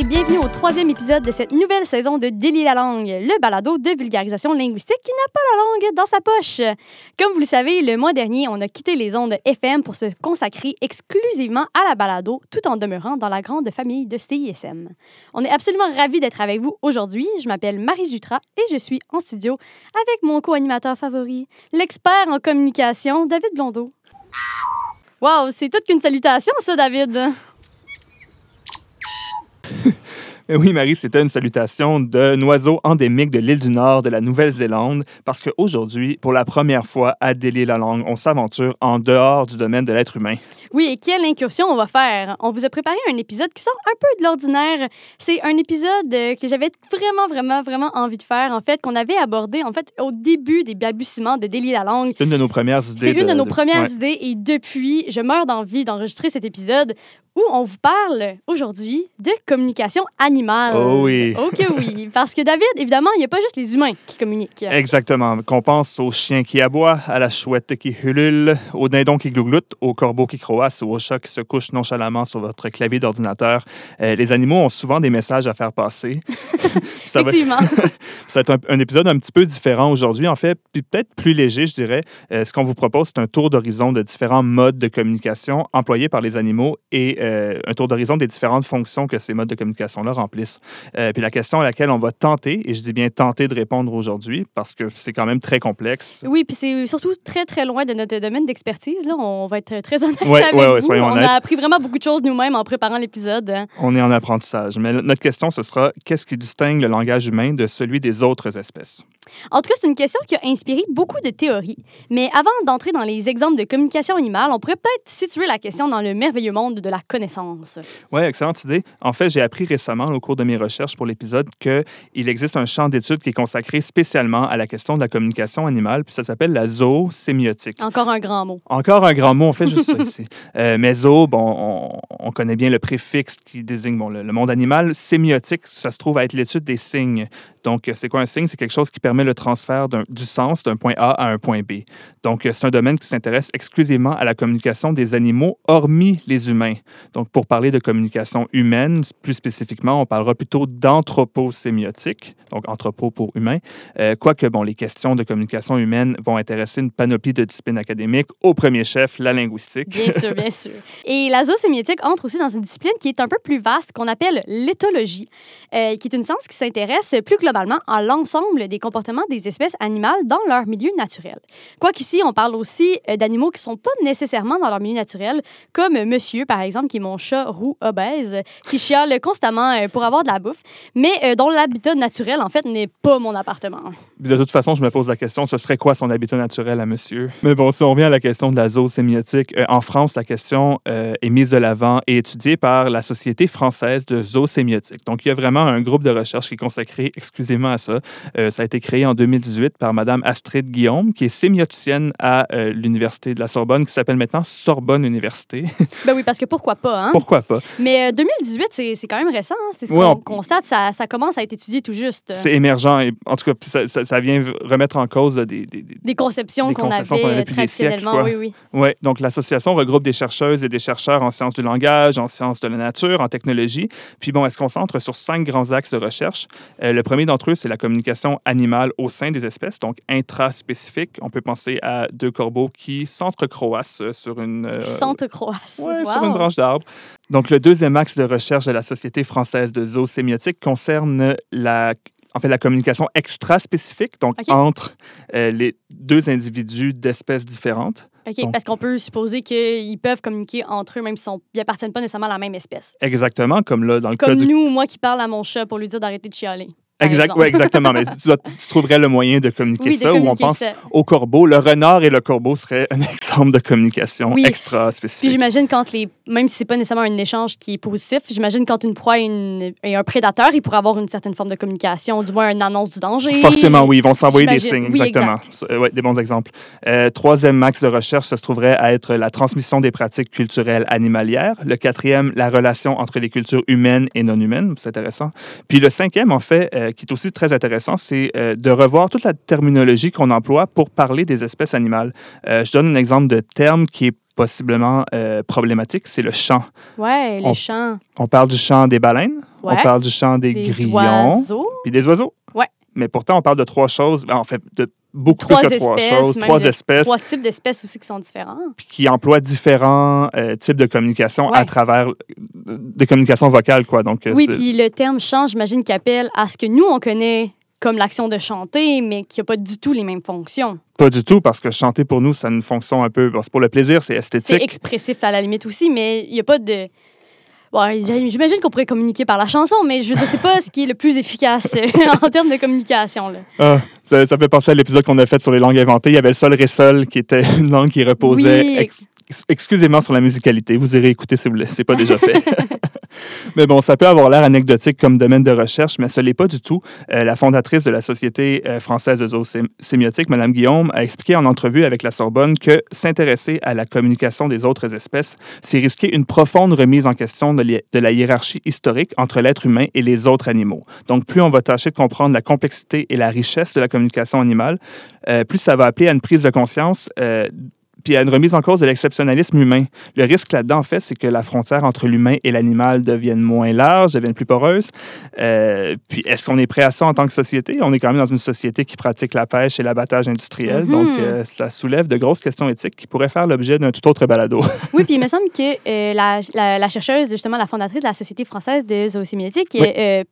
et bienvenue au troisième épisode de cette nouvelle saison de Délie la langue, le balado de vulgarisation linguistique qui n'a pas la langue dans sa poche. Comme vous le savez, le mois dernier, on a quitté les ondes FM pour se consacrer exclusivement à la balado, tout en demeurant dans la grande famille de CISM. On est absolument ravis d'être avec vous aujourd'hui. Je m'appelle Marie Jutra et je suis en studio avec mon co-animateur favori, l'expert en communication, David Blondeau. Wow, c'est toute qu'une salutation, ça, David. Oui, Marie, c'était une salutation d'un oiseau endémique de l'île du Nord de la Nouvelle-Zélande, parce qu'aujourd'hui, pour la première fois à Délier la langue, on s'aventure en dehors du domaine de l'être humain. Oui, et quelle incursion on va faire? On vous a préparé un épisode qui sort un peu de l'ordinaire. C'est un épisode que j'avais vraiment, vraiment, vraiment envie de faire, en fait, qu'on avait abordé, en fait, au début des balbutiements de Délier la langue. C'est une de nos premières idées. C'est une de, nos de- premières ouais. idées, et depuis, je meurs d'envie d'enregistrer cet épisode où on vous parle aujourd'hui de communication animale. Oh oui. Ok, oui. Parce que David, évidemment, il n'y a pas juste les humains qui communiquent. Exactement. Qu'on pense au chien qui aboie, à la chouette qui hulule, au dindon qui glougloute, au corbeau qui croasse ou au chat qui se couche nonchalamment sur votre clavier d'ordinateur. Euh, les animaux ont souvent des messages à faire passer. ça, va, Effectivement. ça va être un, un épisode un petit peu différent aujourd'hui, en fait, peut-être plus léger, je dirais. Euh, ce qu'on vous propose, c'est un tour d'horizon de différents modes de communication employés par les animaux et euh, un tour d'horizon des différentes fonctions que ces modes de communication-là remplissent. Euh, puis la question à laquelle on va tenter, et je dis bien tenter de répondre aujourd'hui, parce que c'est quand même très complexe. Oui, puis c'est surtout très, très loin de notre domaine d'expertise. Là. On va être très honnête Ouais, avec ouais, ouais, vous. soyons On a appris vraiment beaucoup de choses nous-mêmes en préparant l'épisode. On est en apprentissage. Mais notre question, ce sera qu'est-ce qui distingue le langage humain de celui des autres espèces? En tout cas, c'est une question qui a inspiré beaucoup de théories. Mais avant d'entrer dans les exemples de communication animale, on pourrait peut-être situer la question dans le merveilleux monde de la connaissance. Oui, excellente idée. En fait, j'ai appris récemment, au cours de mes recherches pour l'épisode, qu'il existe un champ d'études qui est consacré spécialement à la question de la communication animale, puis ça s'appelle la zoosémiotique. Encore un grand mot. Encore un grand mot, on fait juste ça ici. Euh, mais zoo, bon, on, on connaît bien le préfixe qui désigne bon, le, le monde animal. Sémiotique, ça se trouve à être l'étude des signes. Donc, euh, c'est quoi un signe? C'est quelque chose qui permet le transfert du sens d'un point A à un point B. Donc, c'est un domaine qui s'intéresse exclusivement à la communication des animaux, hormis les humains. Donc, pour parler de communication humaine, plus spécifiquement, on parlera plutôt d'anthroposémiotique, donc anthropo pour humain. Euh, quoique, bon, les questions de communication humaine vont intéresser une panoplie de disciplines académiques, au premier chef, la linguistique. Bien sûr, bien sûr. Et la zoosémiotique entre aussi dans une discipline qui est un peu plus vaste, qu'on appelle l'éthologie, euh, qui est une science qui s'intéresse plus globalement à l'ensemble des comportements des espèces animales dans leur milieu naturel. On parle aussi euh, d'animaux qui sont pas nécessairement dans leur milieu naturel, comme euh, Monsieur, par exemple, qui est mon chat roux obèse, qui chiale constamment euh, pour avoir de la bouffe, mais dont l'habitat naturel, en fait, n'est pas mon appartement. De toute façon, je me pose la question, ce serait quoi son habitat naturel à monsieur? Mais bon, si on revient à la question de la zoosémiotique, euh, en France, la question euh, est mise de l'avant et étudiée par la Société française de zoosémiotique. Donc, il y a vraiment un groupe de recherche qui est consacré exclusivement à ça. Euh, ça a été créé en 2018 par Madame Astrid Guillaume, qui est sémioticienne à euh, l'Université de la Sorbonne, qui s'appelle maintenant Sorbonne Université. Ben oui, parce que pourquoi pas, hein? Pourquoi pas? Mais euh, 2018, c'est c'est quand même récent. hein? C'est ce Ouais, qu'on on- constate. Ça, ça commence à être étudié tout juste. C'est émergent et en tout cas, ça, ça- ça vient remettre en cause des- des- des, Des conceptions Des qu'on avait, euh, des siècles, traditionnellement. quoi. oui, oui. Oui, donc l'association regroupe des chercheuses et des chercheurs en sciences du langage, en sciences de la nature, en technologie. Puis bon, elle se concentre sur cinq grands axes de recherche. Euh, le premier d'entre eux, c'est la communication animale au sein des espèces, donc intraspécifique. On peut penser à deux corbeaux qui s'entrecroissent euh, sur une... euh. Ouais, Wow. sur une branche d'arbre. Donc, le deuxième axe de recherche de la Société française de zoosémiotique concerne la, en fait, la communication extraspécifique, donc entre euh, les deux individus d'espèces différentes. OK, Donc- parce qu'on peut supposer qu'ils peuvent communiquer entre eux, même s'ils n'appartiennent pas nécessairement à la même espèce. Exactement, comme là, dans le cas Comme du nous, moi qui parle à mon chat pour lui dire d'arrêter de chialer. Exact, ouais, exactement. Mais tu, trouverais le moyen de communiquer Oui, de ça, ou on pense ça. au corbeau. Le renard et le corbeau seraient un exemple de communication Oui. extra Puis spécifique. j'imagine quand les. Même si c'est pas nécessairement un échange qui est positif, j'imagine quand une proie est, une- est un prédateur, il pourrait avoir une certaine forme de communication, du moins une annonce du danger. Forcément, oui, ils vont s'envoyer des signes. Oui, exactement. exact. Ouais, des bons exemples. Euh, troisième axe de recherche, ça se trouverait à être la transmission des pratiques culturelles animalières. Le quatrième, la relation entre les cultures humaines et non humaines. C'est intéressant. Puis le cinquième, en fait, euh, qui est aussi très intéressant, c'est euh, de revoir toute la terminologie qu'on emploie pour parler des espèces animales. Euh, je donne un exemple de terme qui est possiblement euh, problématique, c'est le chant. Ouais, les On- chants. On parle du chant des baleines, Ouais. on parle du chant des, Des grillons, puis des oiseaux. Mais pourtant, on parle de trois choses, ben, en fait, de beaucoup Trois plus que trois choses, trois espèces Trois types d'espèces aussi qui sont différents. puis qui emploient différents euh, types de communication Ouais. à travers euh, des communications vocales, quoi. Donc, euh, Oui, c'est- puis le terme chant, j'imagine qu'il appelle à ce que nous, on connaît comme l'action de chanter, mais qui n'a pas du tout les mêmes fonctions. pas du tout, parce que chanter pour nous, ça a une fonction un peu. bon, c'est pour le plaisir, c'est C'est esthétique. expressif à la limite aussi, mais il n'y a pas de... J'imagine qu'on pourrait communiquer par la chanson, mais je dire, c'est pas ce qui est le plus efficace en termes de communication. Là. Ah, ça, ça fait penser à l'épisode qu'on a fait sur les langues inventées. Il y avait le sol ré sol qui était une langue qui reposait Oui. ex- exclusivement sur la musicalité. Vous irez écouter si vous ne l'avez pas déjà fait. mais bon, ça peut avoir l'air anecdotique comme domaine de recherche, mais ce n'est pas du tout. Euh, la fondatrice de la Société euh, française de zoosémiotique, Mme Guillaume, a expliqué en entrevue avec la Sorbonne que s'intéresser à la communication des autres espèces, c'est risquer une profonde remise en question de, la hiérarchie historique entre l'être humain et les autres animaux. Donc, plus on va tâcher de comprendre la complexité et la richesse de la communication animale, euh, plus ça va appeler à une prise de conscience puis à une remise en cause de l'exceptionnalisme humain. Le risque là-dedans, en fait, c'est que la frontière entre l'humain et l'animal devienne moins large, devienne plus poreuse. Euh, puis est-ce qu'on est prêt à ça en tant que société? On est quand même dans une société qui pratique la pêche et l'abattage industriel, Mhm. donc euh, ça soulève de grosses questions éthiques qui pourraient faire l'objet d'un tout autre balado. Oui, puis il me semble que euh, la, la- la chercheuse, justement, la fondatrice de la Société française de zoosémiotique, Oui. euh,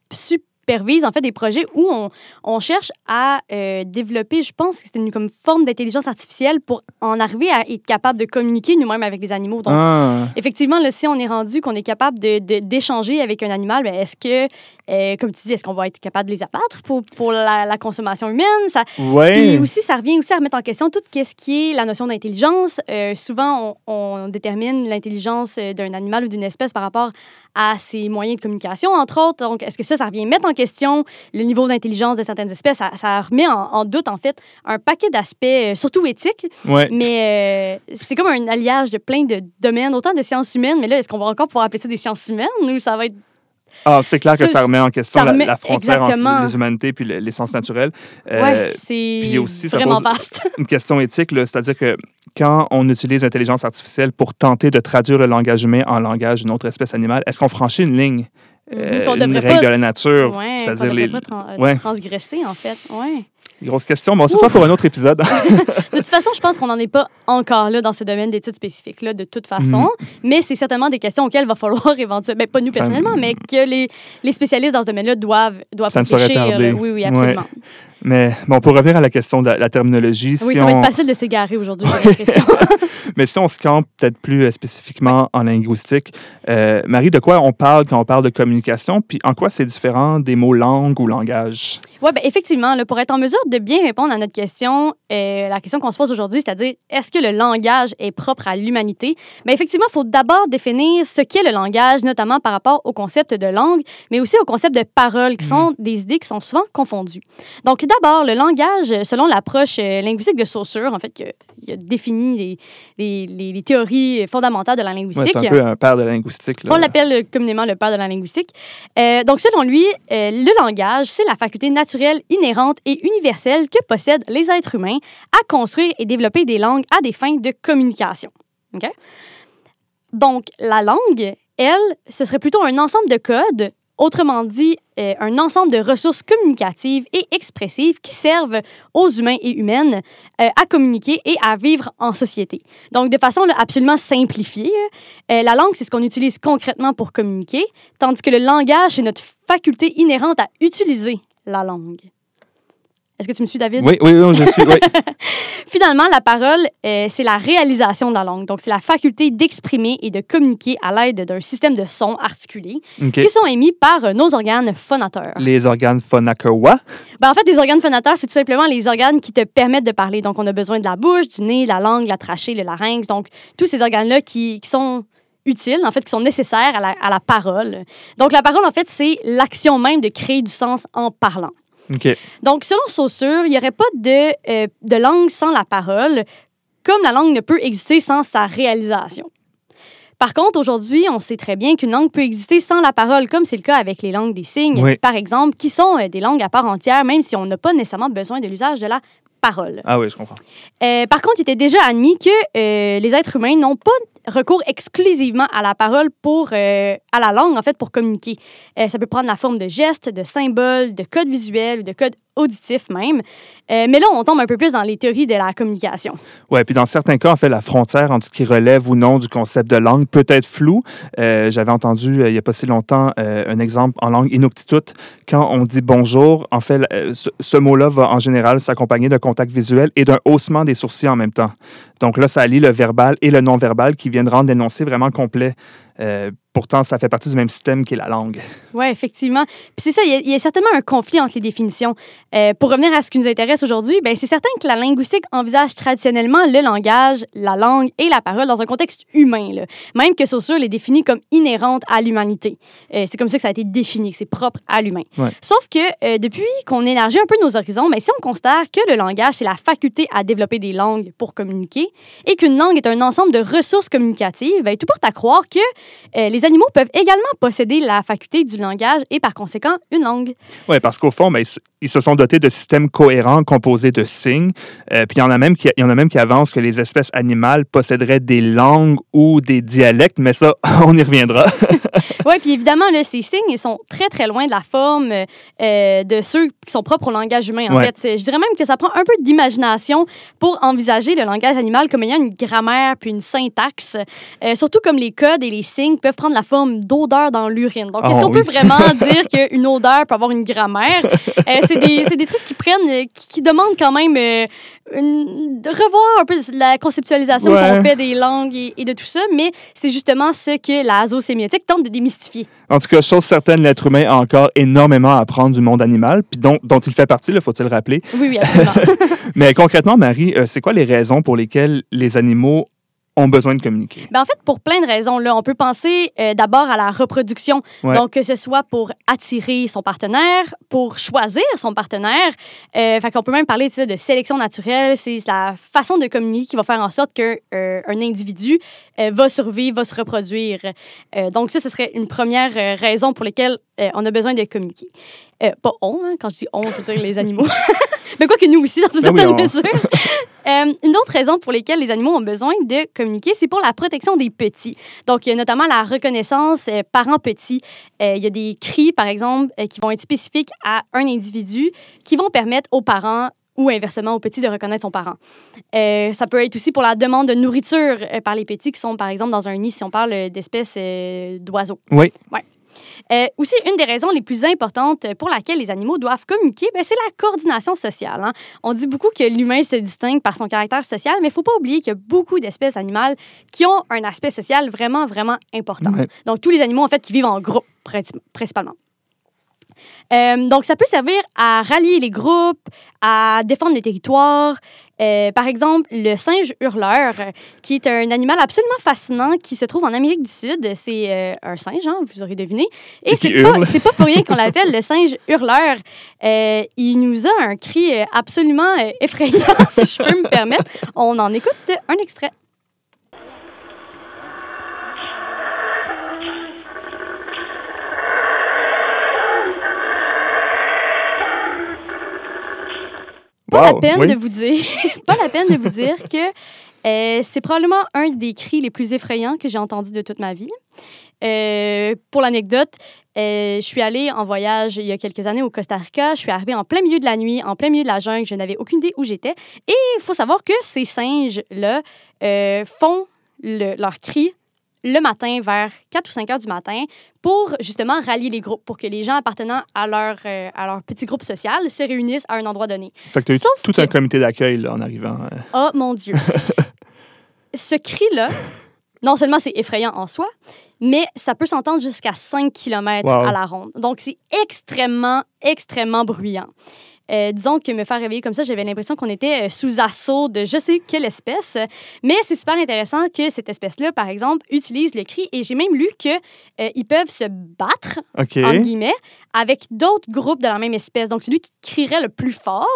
supervise en fait des projets où on, on cherche à euh, développer, je pense que c'est une comme forme d'intelligence artificielle pour en arriver à être capable de communiquer nous-mêmes avec les animaux. Donc, Ah. effectivement, là, si on est rendu qu'on est capable de- de- d'échanger avec un animal, ben, est-ce que, euh, comme tu dis, est-ce qu'on va être capable de les abattre pour, pour la, la consommation humaine? Ça, Ouais. puis aussi, ça revient aussi à remettre en question tout ce qui est la notion d'intelligence. Euh, souvent, on, on détermine l'intelligence d'un animal ou d'une espèce par rapport à ses moyens de communication, entre autres. Donc, est-ce que ça, ça revient mettre en question le niveau d'intelligence de certaines espèces? Ça, ça remet en, en doute, en fait, un paquet d'aspects, euh, surtout éthiques, Ouais. mais euh, c'est comme un alliage de plein de domaines, autant de sciences humaines, mais là, est-ce qu'on va encore pouvoir appeler ça des sciences humaines ou ça va être Ah, c'est clair que Ça, ça remet en question la, frontière exactement. entre les humanités puis le- l'essence naturelle. Euh, ouais, c'est puis aussi, ça vraiment pose- vaste. une question éthique, c'est-à-dire que quand on utilise l'intelligence artificielle pour tenter de traduire le langage humain en langage d'une autre espèce animale, est-ce qu'on franchit une ligne, euh, Qu'on une règle pas- de la nature, Ouais, c'est-à-dire les, pas tran- euh, ouais. transgresser, en fait. Ouais. les grosses questions? Bon, c'est ça pour un autre épisode. De toute façon, je pense qu'on n'en est pas encore là dans ce domaine d'études spécifiques, là, de toute façon. Mais c'est certainement des questions auxquelles il va falloir éventuellement, ben, pas nous. Ça- personnellement, mais que les, les spécialistes dans ce domaine-là doivent, doivent Ça ne tarder. là. Oui, oui, absolument. Mais bon, pour revenir à la question de la, la terminologie, Oui, si ça va on, être facile de s'égarer aujourd'hui, j'ai l'impression. mais si on se campe peut-être plus euh, spécifiquement en linguistique, euh, Marie, de quoi on parle quand on parle de communication, puis en quoi c'est différent des mots langue ou langage? Oui, ben effectivement, là, pour être en mesure de bien répondre à notre question, euh, la question qu'on se pose aujourd'hui, c'est-à-dire est-ce que le langage est propre à l'humanité? Bien, effectivement, il faut d'abord définir ce qu'est le langage, notamment par rapport au concept de langue, mais aussi au concept de parole, qui sont des idées qui sont souvent confondues. Donc, d'abord, le langage, selon l'approche euh, linguistique de Saussure, en fait, que- il a défini les, les- les- les théories fondamentales de la Ouais, linguistique. c'est un peu un père de la linguistique. là. On l'appelle communément le père de la linguistique. Euh, donc, selon lui, euh, le langage, c'est la faculté naturelle, inhérente et universelle que possèdent les êtres humains à construire et développer des langues à des fins de communication. OK? Donc, la langue, elle, ce serait plutôt un ensemble de codes, autrement dit, euh, un ensemble de ressources communicatives et expressives qui servent aux humains et humaines euh, à communiquer et à vivre en société. Donc, de façon absolument simplifiée, euh, la langue, c'est ce qu'on utilise concrètement pour communiquer, tandis que le langage, c'est notre faculté inhérente à utiliser la langue. Est-ce que tu me suis, David? Oui, oui, oui, je suis. oui. Finalement, la parole, euh, c'est la réalisation de la langue. Donc, c'est la faculté d'exprimer et de communiquer à l'aide d'un système de sons articulés qui sont émis par euh, nos organes phonateurs. Les organes phonakawa. Ben, en fait, les organes phonateurs, c'est tout simplement les organes qui te permettent de parler. Donc, on a besoin de la bouche, du nez, la langue, la trachée, le larynx. Donc, tous ces organes-là qui, qui sont utiles, en fait, qui sont nécessaires à la, à la parole. Donc, la parole, en fait, c'est l'action même de créer du sens en parlant. Donc, selon Saussure, il n'y aurait pas de, euh, de langue sans la parole, comme la langue ne peut exister sans sa réalisation. Par contre, aujourd'hui, on sait très bien qu'une langue peut exister sans la parole, comme c'est le cas avec les langues des signes, Oui. par exemple, qui sont euh, des langues à part entière, même si on n'a pas nécessairement besoin de l'usage de la parole. Ah oui, je comprends. Euh, par contre, il était déjà admis que euh, les êtres humains n'ont pas recours exclusivement à la parole pour, euh, à la langue, en fait, pour communiquer. Ça peut prendre la forme de gestes, de symboles, de codes visuels ou de codes auditifs même. Euh, mais là, on tombe un peu plus dans les théories de la communication. Oui, puis dans certains cas, en fait, la frontière entre ce qui relève ou non du concept de langue peut être floue. Euh, J'avais entendu euh, il n'y a pas si longtemps un exemple en langue inuktitut. Quand on dit bonjour, en fait, ce, ce mot-là va en général s'accompagner d'un contact visuel et d'un haussement des sourcils en même temps. Donc là, ça allie le verbal et le non-verbal qui viennent rendre l'énoncé vraiment complet. Euh, pourtant, ça fait partie du même système qui est la langue. Oui, effectivement. Puis c'est ça, il y, a, il y, a certainement un conflit entre les définitions. Euh, pour revenir à ce qui nous intéresse aujourd'hui, ben c'est certain que la linguistique envisage traditionnellement le langage, la langue et la parole dans un contexte humain, là. même que Saussure les définit comme inhérentes à l'humanité. Euh, c'est comme ça que ça a été défini, que c'est propre à l'humain. Ouais. Sauf que depuis qu'on élargit un peu nos horizons, ben, si on considère que le langage, c'est la faculté à développer des langues pour communiquer et qu'une langue est un ensemble de ressources communicatives, ben, tout porte à croire que euh, les animaux peuvent également posséder la faculté du langage et par conséquent une langue. Oui, parce qu'au fond, ben, ils, se sont dotés de systèmes cohérents composés de signes. Euh, puis il y, en a même qui, il y en a même qui avancent que les espèces animales posséderaient des langues ou des dialectes, mais ça, on y reviendra. oui, puis évidemment, là, ces signes ils sont très, très loin de la forme euh, de ceux qui sont propres au langage humain. En Ouais. fait, je dirais même que ça prend un peu d'imagination pour envisager le langage animal comme ayant une grammaire puis une syntaxe. Euh, surtout comme les codes et les signes peuvent prendre la forme d'odeur dans l'urine. Donc, est-ce Oh, qu'on oui. peut vraiment dire qu'une odeur peut avoir une grammaire? C'est des, des trucs qui prennent, euh, qui, qui demandent quand même euh, une- de revoir un peu la conceptualisation Ouais. qu'on fait des langues et, et de tout ça, mais c'est justement ce que la zoosémiotique tente de démystifier. En tout cas, chose certaine, l'être humain a encore énormément à apprendre du monde animal, puis dont, dont il fait partie, il faut-il le rappeler? Oui, oui, absolument. Mais concrètement, Marie, euh, c'est quoi les raisons pour lesquelles les animaux ont besoin de communiquer? Ben, en fait, pour plein de raisons. Là, on peut penser euh, d'abord à la reproduction. Ouais. Donc, que ce soit pour attirer son partenaire, pour choisir son partenaire. Euh, fait qu'on peut même parler de sélection naturelle. C'est la façon de communiquer qui va faire en sorte qu'un un individu euh, va survivre, va se reproduire. Euh, donc, ça, ce serait une première euh, raison pour laquelle euh, on a besoin de communiquer. Euh, pas on, hein, quand je dis on, je veux dire les animaux. Mais quoi que nous aussi, dans une Ben oui, certaine on- mesure. Euh, une autre raison pour laquelle les animaux ont besoin de communiquer, c'est pour la protection des petits. Donc, il y a notamment la reconnaissance euh, parents-petits. Euh, il y a des cris, par exemple, qui vont être spécifiques à un individu qui vont permettre aux parents ou inversement aux petits de reconnaître son parent. Euh, ça peut être aussi pour la demande de nourriture euh, par les petits qui sont, par exemple, dans un nid, si on parle d'espèces euh, d'oiseaux. Oui. Euh, aussi, une des raisons les plus importantes pour laquelle les animaux doivent communiquer, ben, c'est la coordination sociale. hein. On dit beaucoup que l'humain se distingue par son caractère social, mais il ne faut pas oublier qu'il y a beaucoup d'espèces animales qui ont un aspect social vraiment, vraiment important. Ouais. Donc, tous les animaux, en fait, qui vivent en groupe, princi- principalement. Euh, donc, ça peut servir à rallier les groupes, à défendre les territoires. Euh, par exemple, le singe hurleur, euh, qui est un animal absolument fascinant qui se trouve en Amérique du Sud. C'est euh, un singe, hein, vous aurez deviné. Et, Et c'est pas, pas pour rien qu'on l'appelle le singe hurleur. Euh, il nous a un cri absolument effrayant, si je peux me permettre. On en écoute un extrait. Pas Wow, la peine oui. de vous dire, pas la peine de vous dire que euh, c'est probablement un des cris les plus effrayants que j'ai entendu de toute ma vie. Euh, pour l'anecdote, euh, je suis allée en voyage il y a quelques années au Costa Rica. Je suis arrivée en plein milieu de la nuit, en plein milieu de la jungle. Je n'avais aucune idée où j'étais. Et il faut savoir que ces singes-là font le- leur cri le matin vers 4 ou 5 heures du matin pour justement rallier les groupes, pour que les gens appartenant à leur, euh, à leur petit groupe social se réunissent à un endroit donné. Fait que tu as eu Sauf tout que- un comité d'accueil en arrivant. euh. Oh mon Dieu. Ce cri-là, non seulement c'est effrayant en soi, mais ça peut s'entendre jusqu'à 5 km Wow. à la ronde. Donc c'est extrêmement, extrêmement bruyant. Euh, disons que me faire réveiller comme ça, j'avais l'impression qu'on était euh, sous assaut de je sais quelle espèce. Mais c'est super intéressant que cette espèce-là, par exemple, utilise le cri. Et j'ai même lu qu'ils peuvent se battre entre guillemets, avec d'autres groupes de la même espèce. Donc, celui qui crierait le plus fort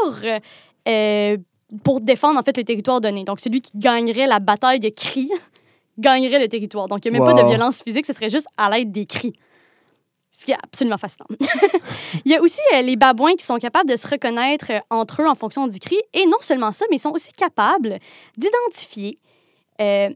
euh, pour défendre, en fait, le territoire donné. Donc, celui qui gagnerait la bataille de cris gagnerait le territoire. Donc, il n'y a même pas de violence physique, ce serait juste à l'aide des cris. Ce qui est absolument fascinant. Il y a aussi euh, les babouins qui sont capables de se reconnaître euh, entre eux en fonction du cri. Et non seulement ça, mais ils sont aussi capables d'identifier euh,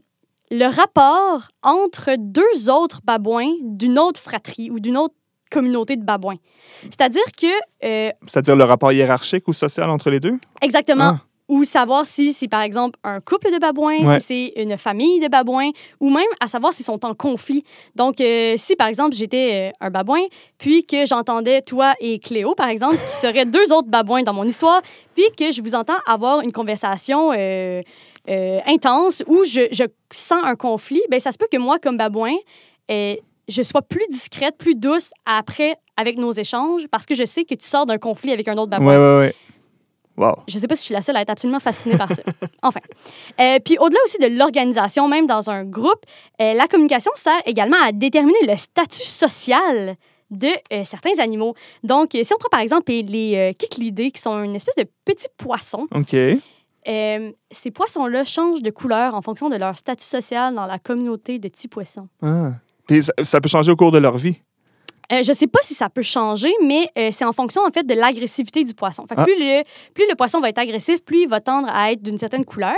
le rapport entre deux autres babouins d'une autre fratrie ou d'une autre communauté de babouins. C'est-à-dire que... C'est-à-dire le rapport hiérarchique ou social entre les deux? exactement. Ah. Ou savoir si c'est, par exemple, un couple de babouins, Ouais. si c'est une famille de babouins, ou même à savoir s'ils sont en conflit. Donc, euh, si, par exemple, j'étais euh, un babouin, puis que j'entendais toi et Cléo, par exemple, qui seraient deux autres babouins dans mon histoire, puis que je vous entends avoir une conversation euh, intense où je, je sens un conflit, ben ça se peut que moi, comme babouin, je sois plus discrète, plus douce après avec nos échanges, parce que je sais que tu sors d'un conflit avec un autre babouin. ouais, ouais. Wow. Je sais pas si je suis la seule à être absolument fascinée par ça. Enfin. Euh, puis au-delà aussi de l'organisation, même dans un groupe, euh, la communication sert également à déterminer le statut social de euh, certains animaux. Donc, si on prend par exemple les, kikilidés, qui sont une espèce de petits poissons, OK. ces poissons-là changent de couleur en fonction de leur statut social dans la communauté de petits poissons. Ah. Puis ça, ça peut changer au cours de leur vie. Euh, je sais pas si ça peut changer, mais euh, c'est en fonction en fait de l'agressivité du poisson. Fait que Ah. plus, le, plus le poisson va être agressif, plus il va tendre à être d'une certaine couleur.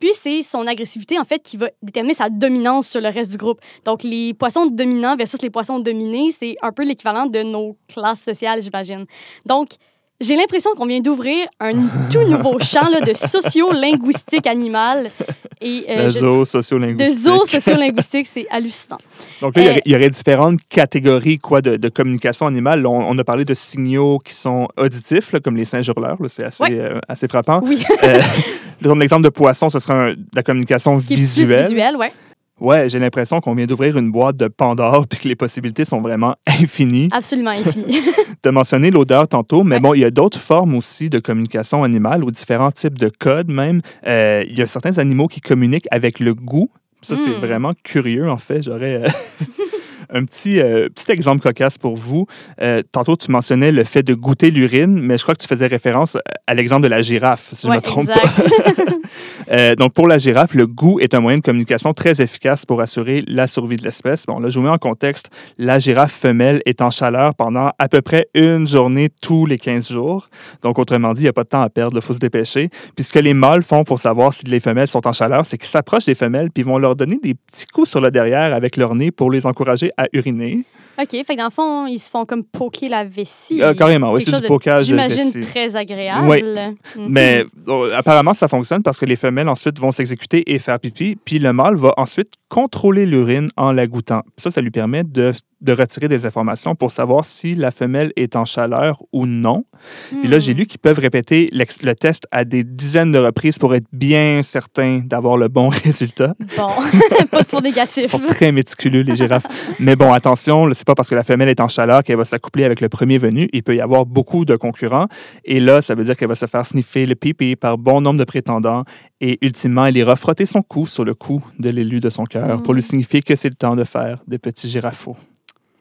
Puis c'est son agressivité en fait qui va déterminer sa dominance sur le reste du groupe. Donc les poissons dominants versus les poissons dominés, c'est un peu l'équivalent de nos classes sociales, j'imagine. Donc j'ai l'impression qu'on vient d'ouvrir un tout nouveau champ là, de socio-linguistique animale. Et, euh, je- zoo de sociolinguistique. zoo sociolinguistique, c'est hallucinant. Donc là, il y Euh, aurait- il y, aurait différentes catégories quoi, de, de communication animale. On, on a parlé de signaux qui sont auditifs, là, comme les singes hurleurs. C'est assez, Ouais. euh, assez frappant. Oui, Euh, l'exemple de poisson, ce serait un- de la communication qui est visuelle. plus visuel, ouais. Ouais, j'ai l'impression qu'on vient d'ouvrir une boîte de Pandore puis que les possibilités sont vraiment infinies. Absolument infini. Tu as mentionné l'odeur tantôt, mais Ouais. bon, il y a d'autres formes aussi de communication animale ou différents types de codes même. Euh, il y a certains animaux qui communiquent avec le goût. Ça, c'est Hmm. vraiment curieux, en fait. J'aurais euh, un petit, euh, petit exemple cocasse pour vous. Euh, tantôt, tu mentionnais le fait de goûter l'urine, mais je crois que tu faisais référence à l'exemple de la girafe, si je ne me trompe exact. pas. Euh, donc, pour la girafe, le goût est un moyen de communication très efficace pour assurer la survie de l'espèce. Bon, là, je vous mets en contexte. La girafe femelle est en chaleur pendant à peu près une journée tous les 15 jours. Donc, autrement dit, il n'y a pas de temps à perdre, il faut se dépêcher. Puis, ce que les mâles font pour savoir si les femelles sont en chaleur, c'est qu'ils s'approchent des femelles puis ils vont leur donner des petits coups sur le derrière avec leur nez pour les encourager à uriner. OK, fait que dans le fond, ils se font comme poker la vessie. Euh, carrément, oui, c'est du de J'imagine très agréable. Oui. Mhm. Mais euh, apparemment, ça fonctionne parce que les femelles ensuite vont s'exécuter et faire pipi, puis le mâle va ensuite contrôler l'urine en la goûtant. Ça, ça lui permet de, de retirer des informations pour savoir si la femelle est en chaleur ou non. Puis là, j'ai Hmm. lu qu'ils peuvent répéter le test à des dizaines de reprises pour être bien certains d'avoir le bon résultat. Bon, pas de faux Ils négatif. sont très méticuleux, les girafes. Mais bon, attention, c'est pas parce que la femelle est en chaleur qu'elle va s'accoupler avec le premier venu. Il peut y avoir beaucoup de concurrents. Et là, ça veut dire qu'elle va se faire sniffer le pipi par bon nombre de prétendants. Et ultimement, elle ira frotter son cou sur le cou de l'élu de son cœur pour lui signifier que c'est le temps de faire des petits girafaux.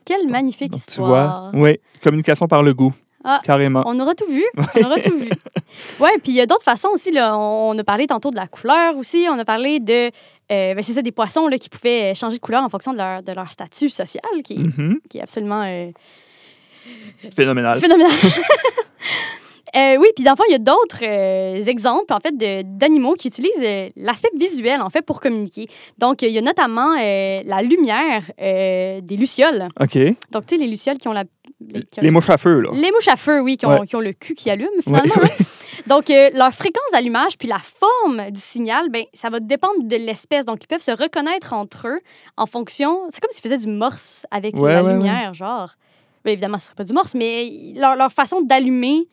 Quelle magnifique Donc, tu histoire. vois, oui, communication par le goût. Ah, Carrément. On aura tout vu. On aura tout vu. Ouais, puis il y a d'autres façons aussi. Là. On a parlé tantôt de la couleur aussi. On a parlé de. euh, ben, c'est ça, des poissons là, qui pouvaient changer de couleur en fonction de leur, de leur statut social, qui, est- Mhm. qui est absolument euh, Phénoménal. phénoménal. Euh, oui, puis dans le fond, il y a d'autres euh, exemples en fait d'animaux qui utilisent euh, l'aspect visuel en fait pour communiquer. Donc, il y a notamment la lumière des lucioles. OK. Donc, tu sais, les lucioles qui ont la... Les, ont mouches à feu, là. les mouches à feu, oui, qui ont, Ouais. qui ont le cul qui allume finalement. hein. Donc, leur fréquence d'allumage puis la forme du signal, ben, ça va dépendre de l'espèce. Donc, ils peuvent se reconnaître entre eux en fonction. C'est comme s'ils faisaient du morse avec Ouais, la lumière, genre. Ben, évidemment, ce serait pas du morse, mais leur, leur façon d'allumer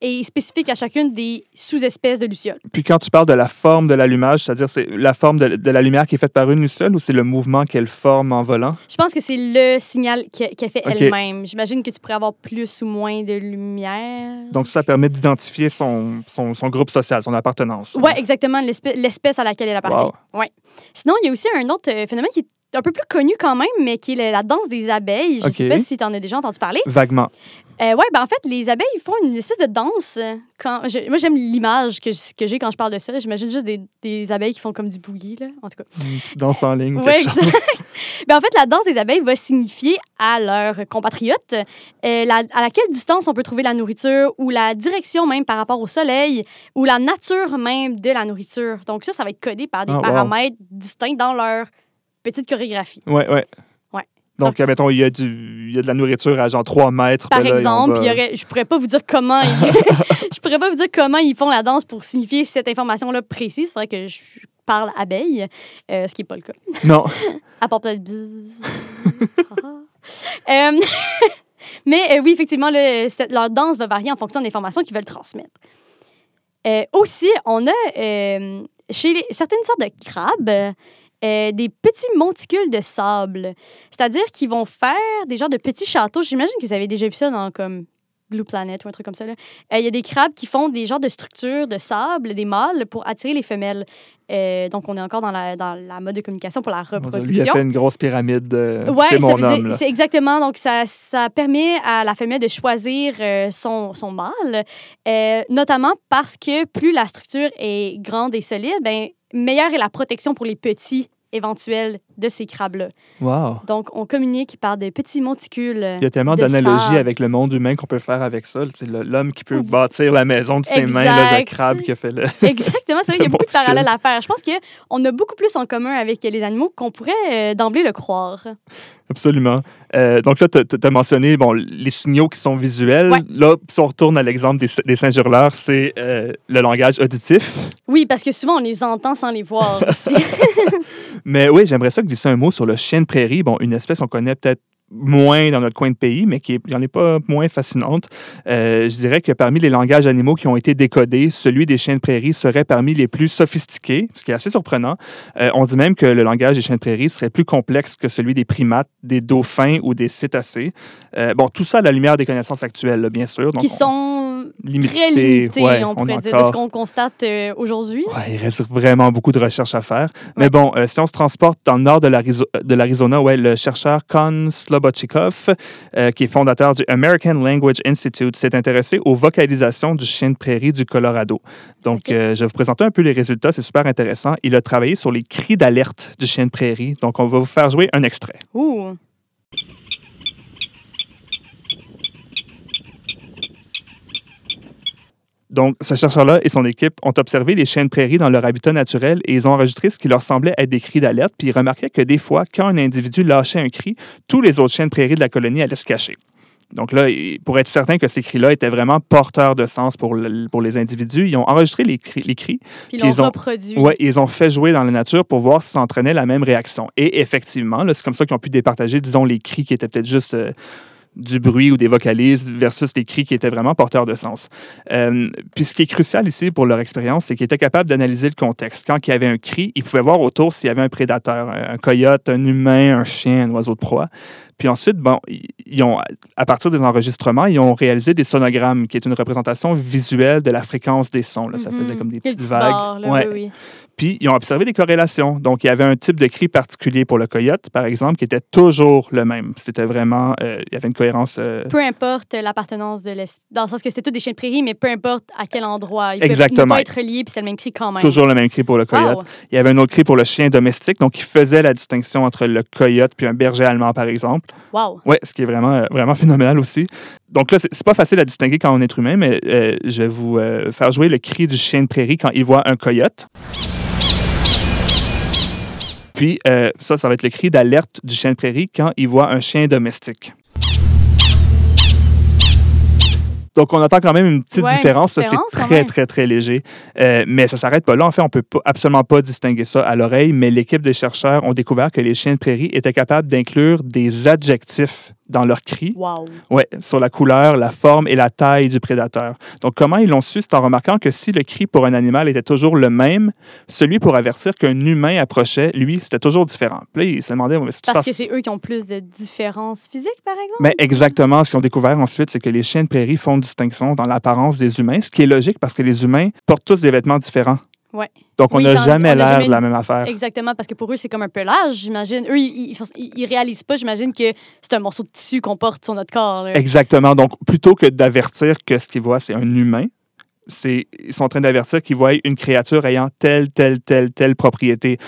est spécifique à chacune des sous-espèces de lucioles. Puis quand tu parles de la forme de l'allumage, c'est-à-dire c'est la forme de, de la lumière qui est faite par une seule ou c'est le mouvement qu'elle forme en volant? Je pense que c'est le signal qu'elle fait elle-même. J'imagine que tu pourrais avoir plus ou moins de lumière. Donc ça permet d'identifier son, son, son groupe social, son appartenance. Oui, exactement, l'espè- l'espèce à laquelle elle appartient. Wow. Ouais. Sinon, il y a aussi un autre euh, phénomène qui est un peu plus connu quand même, mais qui est la, danse des abeilles. Je Ok. sais pas si tu en as déjà entendu parler. Vaguement. Euh, ouais, ben en fait, les abeilles font une espèce de danse. euh, Quand, je- moi, j'aime l'image que, j'ai quand je parle de ça. J'imagine juste des, des abeilles qui font comme du boogie, là. En tout cas. Une petite danse en ligne. Chose. exact. Ben, en fait, la danse des abeilles va signifier à leurs compatriotes euh, la- à laquelle distance on peut trouver la nourriture ou la direction même par rapport au soleil ou la nature même de la nourriture. Donc ça, ça va être codé par des Ah, wow. paramètres distincts dans leur petite chorégraphie. Ouais. Ouais. Donc, admettons, il y, a du, il y a de la nourriture à genre 3 mètres. Par là, exemple, va- il y aurait, je pourrais pas vous dire comment ils, je pourrais pas vous dire comment ils font la danse pour signifier cette information-là précise. Il faudrait que je parle abeille, euh, ce qui est pas le cas. Non. À part peut-être. Euh, Mais euh, oui, effectivement, le- cette- leur danse va varier en fonction des informations qu'ils veulent transmettre. Euh, aussi, on a chez les- certaines sortes de crabes euh, des petits monticules de sable. C'est-à-dire qu'ils vont faire des genres de petits châteaux. J'imagine que vous avez déjà vu ça dans comme Blue Planet ou un truc comme ça. Euh, Il y a des crabes qui font des genres de structures de sable, des mâles, pour attirer les femelles. Euh, donc, on est encore dans la, dans la mode de communication pour la reproduction. Lui, il a fait une grosse pyramide. euh, Ouais, c'est mon homme. c'est exactement. Donc, ça, ça permet à la femelle de choisir son, son mâle, notamment parce que plus la structure est grande et solide, ben, meilleure est la protection pour les petits éventuels de ces crabes-là. Wow. Donc, on communique par des petits monticules. Il y a tellement d'analogies avec le monde humain qu'on peut faire avec ça. C'est l'homme qui peut bâtir la maison de ses mains, là, de crabe qui a fait le. Exactement, c'est vrai qu'il y a beaucoup de parallèles à faire. Je pense qu'on a beaucoup plus en commun avec les animaux qu'on pourrait euh, d'emblée le croire. Absolument. Euh, donc là, tu as mentionné bon, les signaux qui sont visuels. Ouais. Là, si on retourne à l'exemple des, des singes hurleurs, c'est euh, le langage auditif. Oui, parce que souvent, on les entend sans les voir aussi. Mais oui, j'aimerais ça glisser un mot sur le chien de prairie. Bon, une espèce qu'on connaît peut-être moins dans notre coin de pays, mais qui n'en est pas moins fascinante. Euh, je dirais que parmi les langages animaux qui ont été décodés, celui des chiens de prairie serait parmi les plus sophistiqués, ce qui est assez surprenant. Euh, on dit même que le langage des chiens de prairie serait plus complexe que celui des primates, des dauphins ou des cétacés. Euh, bon, tout ça à la lumière des connaissances actuelles, là, bien sûr. Donc, qui on- sont très limités, ouais, on pourrait dire, de ce qu'on constate euh, aujourd'hui. Ouais, il reste vraiment beaucoup de recherches à faire. Mais bon, euh, si on se transporte dans le nord de l'Arizo- de l'Arizona, ouais, le chercheur Kon Slobodchikov, euh, qui est fondateur du American Language Institute, s'est intéressé aux vocalisations du chien de prairie du Colorado. Donc, je vais vous présenter un peu les résultats, c'est super intéressant. Il a travaillé sur les cris d'alerte du chien de prairie. Donc, on va vous faire jouer un extrait. Ouh. Donc, ce chercheur-là et son équipe ont observé les chiens de prairie dans leur habitat naturel et ils ont enregistré ce qui leur semblait être des cris d'alerte. Puis ils remarquaient que des fois, quand un individu lâchait un cri, tous les autres chiens de prairie de la colonie allaient se cacher. Donc là, pour être certain que ces cris-là étaient vraiment porteurs de sens pour, le- pour les individus, ils ont enregistré les cris, les cris Puis ils ont- reproduit. Ouais, ils ont fait jouer dans la nature pour voir si ça entraînait la même réaction. Et effectivement, là, c'est comme ça qu'ils ont pu départager, disons, les cris qui étaient peut-être juste euh, du bruit ou des vocalises versus les cris qui étaient vraiment porteurs de sens. Euh, puis ce qui est crucial ici pour leur expérience, c'est qu'ils étaient capables d'analyser le contexte. Quand il y avait un cri, ils pouvaient voir autour s'il y avait un prédateur, un un coyote, un humain, un chien, un oiseau de proie. Puis ensuite, bon, ils- ils ont, à partir des enregistrements, ils ont réalisé des sonogrammes, qui est une représentation visuelle de la fréquence des sons. Là. Ça faisait Mhm. comme des petites vagues. là, Ouais. oui, oui. Puis, ils ont observé des corrélations. Donc, il y avait un type de cri particulier pour le coyote, par exemple, qui était toujours le même. C'était vraiment... euh, il y avait une cohérence... euh, Peu importe l'appartenance de l'espèce. Dans le sens que c'était tous des chiens de prairie, mais peu importe à quel endroit. Ils peuvent Exactement. ne pas être reliés, puis c'est le même cri quand même. toujours le même cri pour le coyote. Wow. Il y avait un autre cri pour le chien domestique, donc il faisait la distinction entre le coyote puis un berger allemand, par exemple. Wow. Oui, ce qui est vraiment, euh, vraiment phénoménal aussi. Donc là, c'est pas facile à distinguer quand on est humain, mais euh, je vais vous euh, faire jouer le cri du chien de prairie quand il voit un coyote. Puis ça, ça va être le cri d'alerte du chien de prairie quand il voit un chien domestique. Donc, on entend quand même une petite Ouais, une différence. petite Ça, différence, c'est très, très, très léger. Euh, mais ça s'arrête pas là. En fait, on peut pas- absolument pas distinguer ça à l'oreille, mais l'équipe des chercheurs ont découvert que les chiens de prairie étaient capables d'inclure des adjectifs dans leurs cris. Wow. Oui, sur la couleur, la forme et la taille du prédateur. Donc, comment ils l'ont su? C'est en remarquant que si le cri pour un animal était toujours le même, celui pour avertir qu'un humain approchait, lui, c'était toujours différent. Puis là, ils se demandaient, mais si tu Parce que c'est eux qui ont plus de différences physiques, par exemple? mais exactement, ce qu'ils ont découvert ensuite, c'est que les chiens de prairie font une distinction dans l'apparence des humains, ce qui est logique parce que les humains portent tous des vêtements différents. Ouais. Donc, on n'a jamais l'air de la même affaire. Exactement, parce que pour eux, c'est comme un peu large, j'imagine. Eux, ils, ils, ils réalisent pas, j'imagine, que c'est un morceau de tissu qu'on porte sur notre corps. là. Exactement. Donc, plutôt que d'avertir que ce qu'ils voient, c'est un humain, ils sont en train d'avertir qu'ils voient une créature ayant telle, telle, telle, telle propriété.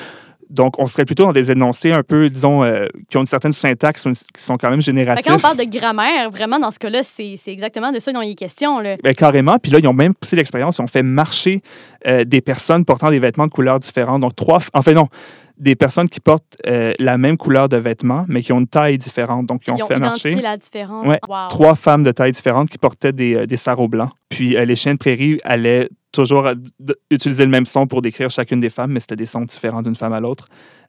Donc, on serait plutôt dans des énoncés un peu, disons, euh, qui ont une certaine syntaxe, une- qui sont quand même génératifs. quand on parle de grammaire, vraiment, dans ce cas-là, c'est exactement de ça dont il est question. Là. Ben, carrément. Puis là, ils ont même poussé l'expérience. Ils ont fait marcher euh, des personnes portant des vêtements de couleurs différentes. Donc, trois. f- En fait, non. Des personnes qui portent euh, la même couleur de vêtements, mais qui ont une taille différente. Donc, ils ont, Ils ont fait marcher la différence. Ouais. Wow. trois femmes de taille différente qui portaient des, euh, des sarraux blancs. Puis, euh, les chiens de prairie allaient toujours utiliser le même son pour décrire chacune des femmes, mais c'était des sons différents d'une femme à l'autre.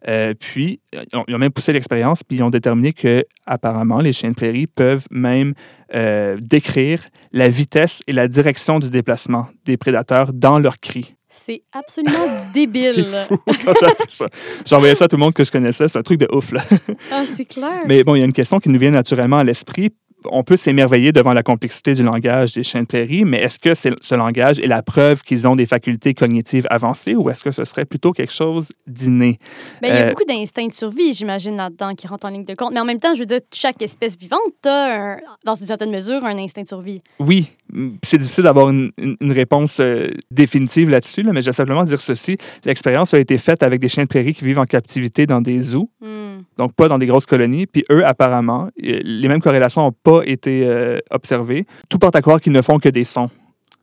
Euh, puis, ils ont, ils ont même poussé l'expérience, puis ils ont déterminé que, apparemment, les chiens de prairie peuvent même euh, décrire la vitesse et la direction du déplacement des prédateurs dans leurs cris. C'est absolument débile. C'est fou quand ça. Envoyé ça à tout le monde que je connaissais. C'est un truc de ouf, là. Ah, c'est clair. Mais bon, il y a une question qui nous vient naturellement à l'esprit. On peut s'émerveiller devant la complexité du langage des chiens de prairie, mais est-ce que ce langage est la preuve qu'ils ont des facultés cognitives avancées ou est-ce que ce serait plutôt quelque chose d'inné? Ben, il y a Euh, beaucoup d'instincts de survie, j'imagine, là-dedans, qui rentrent en ligne de compte. Mais en même temps, je veux dire, chaque espèce vivante a, un- dans une certaine mesure, un instinct de survie. Oui, mm, c'est difficile d'avoir une, réponse euh, définitive là-dessus, là, mais je vais simplement dire ceci. L'expérience a été faite avec des chiens de prairie qui vivent en captivité dans des zoos, Hmm. Donc pas dans des grosses colonies. Puis eux, apparemment, euh, les mêmes corrélations n'ont pas été euh, observées. Tout porte à croire qu'ils ne font que des sons,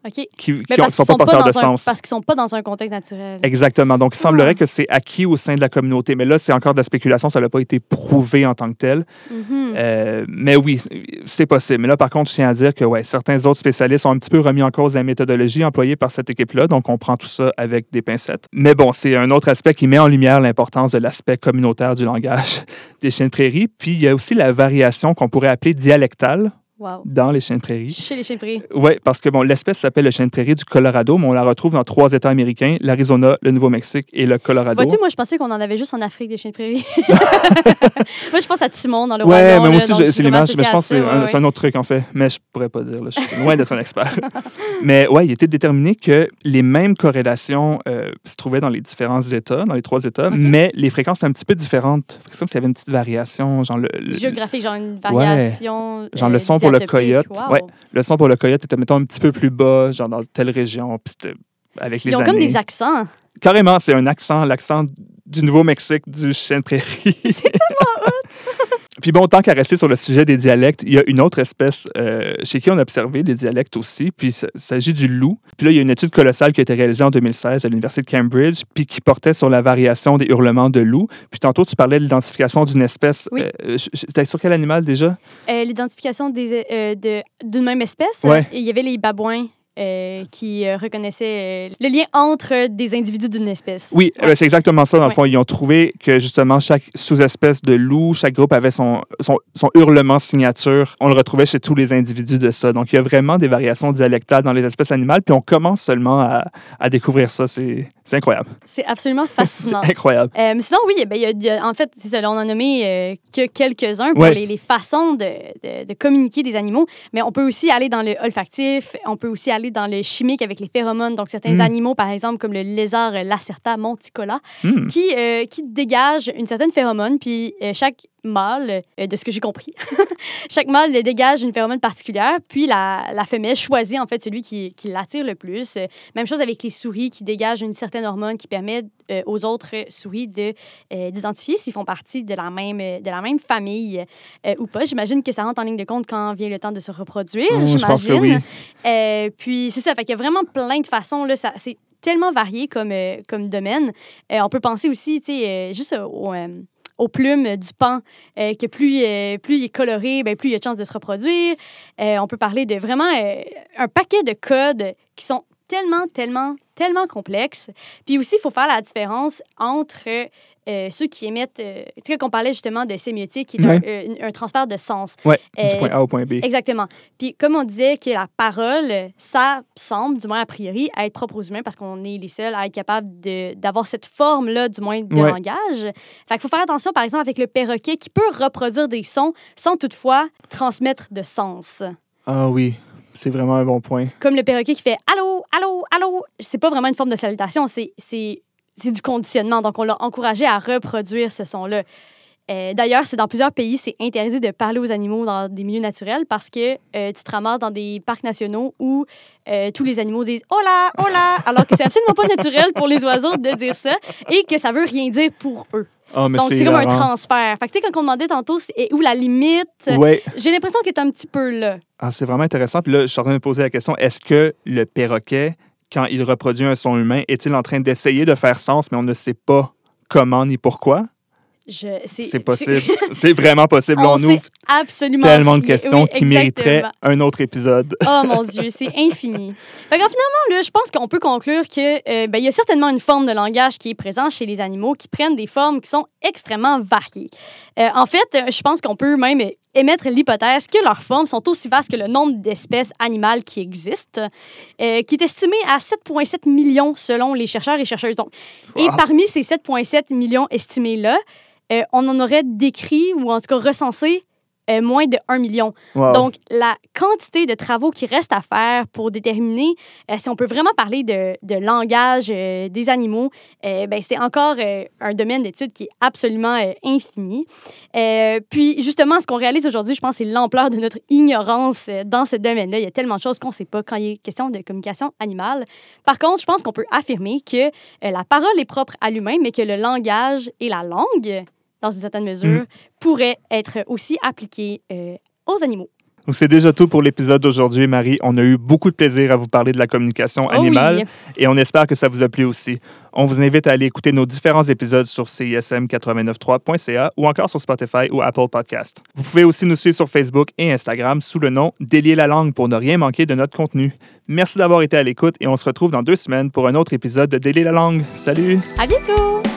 OK. qui qui Mais ne parce sont qu'ils pas sont pas porteurs de un, sens. parce qu'ils sont pas dans un contexte naturel. Exactement. Donc, il semblerait que c'est acquis au sein de la communauté. Mais là, c'est encore de la spéculation. Ça n'a pas été prouvé en tant que tel. Mhm. Euh, mais oui, c'est possible. Mais là, par contre, je tiens à dire que ouais, certains autres spécialistes ont un petit peu remis en cause la méthodologie employée par cette équipe-là. Donc, on prend tout ça avec des pincettes. Mais bon, c'est un autre aspect qui met en lumière l'importance de l'aspect communautaire du langage des chiens de prairie. Puis, il y a aussi la variation qu'on pourrait appeler dialectale Wow. dans les chiens de prairie. Chez les chiens de prairie. Oui, parce que bon, l'espèce s'appelle le chien de prairie du Colorado, mais on la retrouve dans trois États américains, l'Arizona, le Nouveau-Mexique et le Colorado. Vois-tu, moi, je pensais qu'on en avait juste en Afrique, des chiens de prairie. moi, je pense à Timon dans le Rwanda, mais moi aussi, c'est l'image, mais je pense que c'est un, ouais, c'est un autre truc, en fait. Mais je pourrais pas dire, là. je suis loin d'être un expert. mais ouais, il était déterminé que les mêmes corrélations euh, se trouvaient dans les différents États, dans les trois États, mais les fréquences étaient un petit peu différentes. C'est comme s'il y avait une petite variation, genre le, le- Géographique, genre une variation. Genre euh, le son pour le coyote. Wow. Ouais. le son pour le coyote était, mettons, un petit peu plus bas, genre dans telle région, puis c'était avec les Ils ont années. comme des accents. Carrément, c'est un accent, l'accent du Nouveau-Mexique, du chien de prairie. C'est Puis bon, tant qu'à rester sur le sujet des dialectes, il y a une autre espèce euh, chez qui on a observé des dialectes aussi, puis il s'agit du loup. Puis là, il y a une étude colossale qui a été réalisée en 2016 à l'Université de Cambridge, puis qui portait sur la variation des hurlements de loup. Puis tantôt, tu parlais de l'identification d'une espèce. Oui. Euh, C'était sur quel animal déjà? Euh, L'identification de- d'une même espèce. Ouais. Il y avait les babouins euh, qui euh, reconnaissaient euh, le lien entre des individus d'une espèce. Oui, Ouais. euh, c'est exactement ça. Dans le fond, ils ont trouvé que justement, chaque sous-espèce de loup, chaque groupe avait son, son, son hurlement signature. On le retrouvait chez tous les individus de ça. Donc, il y a vraiment des variations dialectales dans les espèces animales. Puis on commence seulement à, à découvrir ça. C'est c'est incroyable. C'est absolument C'est fascinant. incroyable. Euh, mais sinon, oui, ben, il y a- y a- en fait, c'est ça, on en a nommé que quelques-uns pour Ouais. les, les façons de, de- de communiquer des animaux, mais on peut aussi aller dans le olfactif, on peut aussi aller dans le chimique avec les phéromones, donc certains Mm. animaux, par exemple, comme le lézard Lacerta monticola, Hmm. qui, euh, qui dégage une certaine phéromone, puis euh, chaque mâle, euh, de ce que j'ai compris, chaque mâle dégage une phéromone particulière, puis la, la femelle choisit en fait celui qui, qui l'attire le plus. Euh, Même chose avec les souris qui dégagent une certaine hormone qui permet euh, aux autres souris de, euh, d'identifier s'ils font partie de la même, de la même famille ou pas. J'imagine que ça rentre en ligne de compte quand vient le temps de se reproduire, je pense que j'imagine. oui. Puis c'est ça, fait qu'il y a vraiment plein de façons. Là, ça, c'est tellement varié comme, comme domaine. On peut penser aussi, tu sais, juste au, aux plumes du pan, euh, que plus, euh, plus il est coloré, ben, plus il y a de chances de se reproduire. Euh, on peut parler de vraiment un paquet de codes qui sont tellement, tellement, tellement complexes. Puis aussi, il faut faire la différence entre euh, ceux qui émettent... euh, tu sais, quand on parlait justement de sémiotique, qui est un- Ouais. un, un transfert de sens. Ouais, du Euh, point A au point B. Exactement. Puis comme on disait que la parole, ça semble, du moins a priori, être propre aux humains parce qu'on est les seuls à être capables de- d'avoir cette forme-là, du moins, de Ouais. langage. Fait qu'il faut faire attention, par exemple, avec le perroquet qui peut reproduire des sons sans toutefois transmettre de sens. Ah oui. C'est vraiment un bon point. Comme le perroquet qui fait allô, allô, allô. C'est pas vraiment une forme de salutation, c'est c'est du conditionnement. Donc, on l'a encouragé à reproduire ce son-là. Euh, D'ailleurs, c'est dans plusieurs pays, c'est interdit de parler aux animaux dans des milieux naturels parce que euh, tu te ramasses dans des parcs nationaux où euh, tous les animaux disent hola, hola, alors que c'est absolument pas naturel pour les oiseaux de dire ça et que ça veut rien dire pour eux. Ah, Donc, c'est comme un transfert. Fait que, tu sais, quand on demandait tantôt où la limite, Ouais. j'ai l'impression qu'elle est un petit peu là. Ah, c'est vraiment intéressant. Puis là, je suis en train de me poser la question est-ce que le perroquet, quand il reproduit un son humain, est-il en train d'essayer de faire sens, mais on ne sait pas comment ni pourquoi? Je, C'est possible. c'est vraiment possible. On on ouvre absolument tellement de questions Oui, qui mériteraient un autre épisode. Oh mon Dieu, c'est infini. Fait que, finalement, là, je pense qu'on peut conclure que euh, ben, y a certainement une forme de langage qui est présente chez les animaux qui prennent des formes qui sont extrêmement variées. Euh, en fait, euh, je pense qu'on peut même émettre l'hypothèse que leurs formes sont aussi vastes que le nombre d'espèces animales qui existent, euh, qui est estimé à 7,7 millions selon les chercheurs et chercheuses. Donc, Et parmi ces 7,7 millions estimés-là, euh, on en aurait décrit ou en tout cas recensé euh, moins de 1 million. Wow. Donc, la quantité de travaux qui reste à faire pour déterminer euh, si on peut vraiment parler de, de langage euh, des animaux, ben, c'est encore un domaine d'étude qui est absolument infini. Puis, justement, ce qu'on réalise aujourd'hui, je pense, c'est l'ampleur de notre ignorance dans ce domaine-là. Il y a tellement de choses qu'on ne sait pas quand il est question de communication animale. Par contre, je pense qu'on peut affirmer que la parole est propre à l'humain, mais que le langage et la langue, dans une certaine mesure, pourraient être aussi appliqués euh, aux animaux. C'est déjà tout pour l'épisode d'aujourd'hui, Marie. On a eu beaucoup de plaisir à vous parler de la communication Oh animale oui. et on espère que ça vous a plu aussi. On vous invite à aller écouter nos différents épisodes sur cism893.ca ou encore sur Spotify ou Apple Podcast. Vous pouvez aussi nous suivre sur Facebook et Instagram sous le nom Délier la langue pour ne rien manquer de notre contenu. Merci d'avoir été à l'écoute et on se retrouve dans deux semaines pour un autre épisode de Délier la langue. Salut! À bientôt!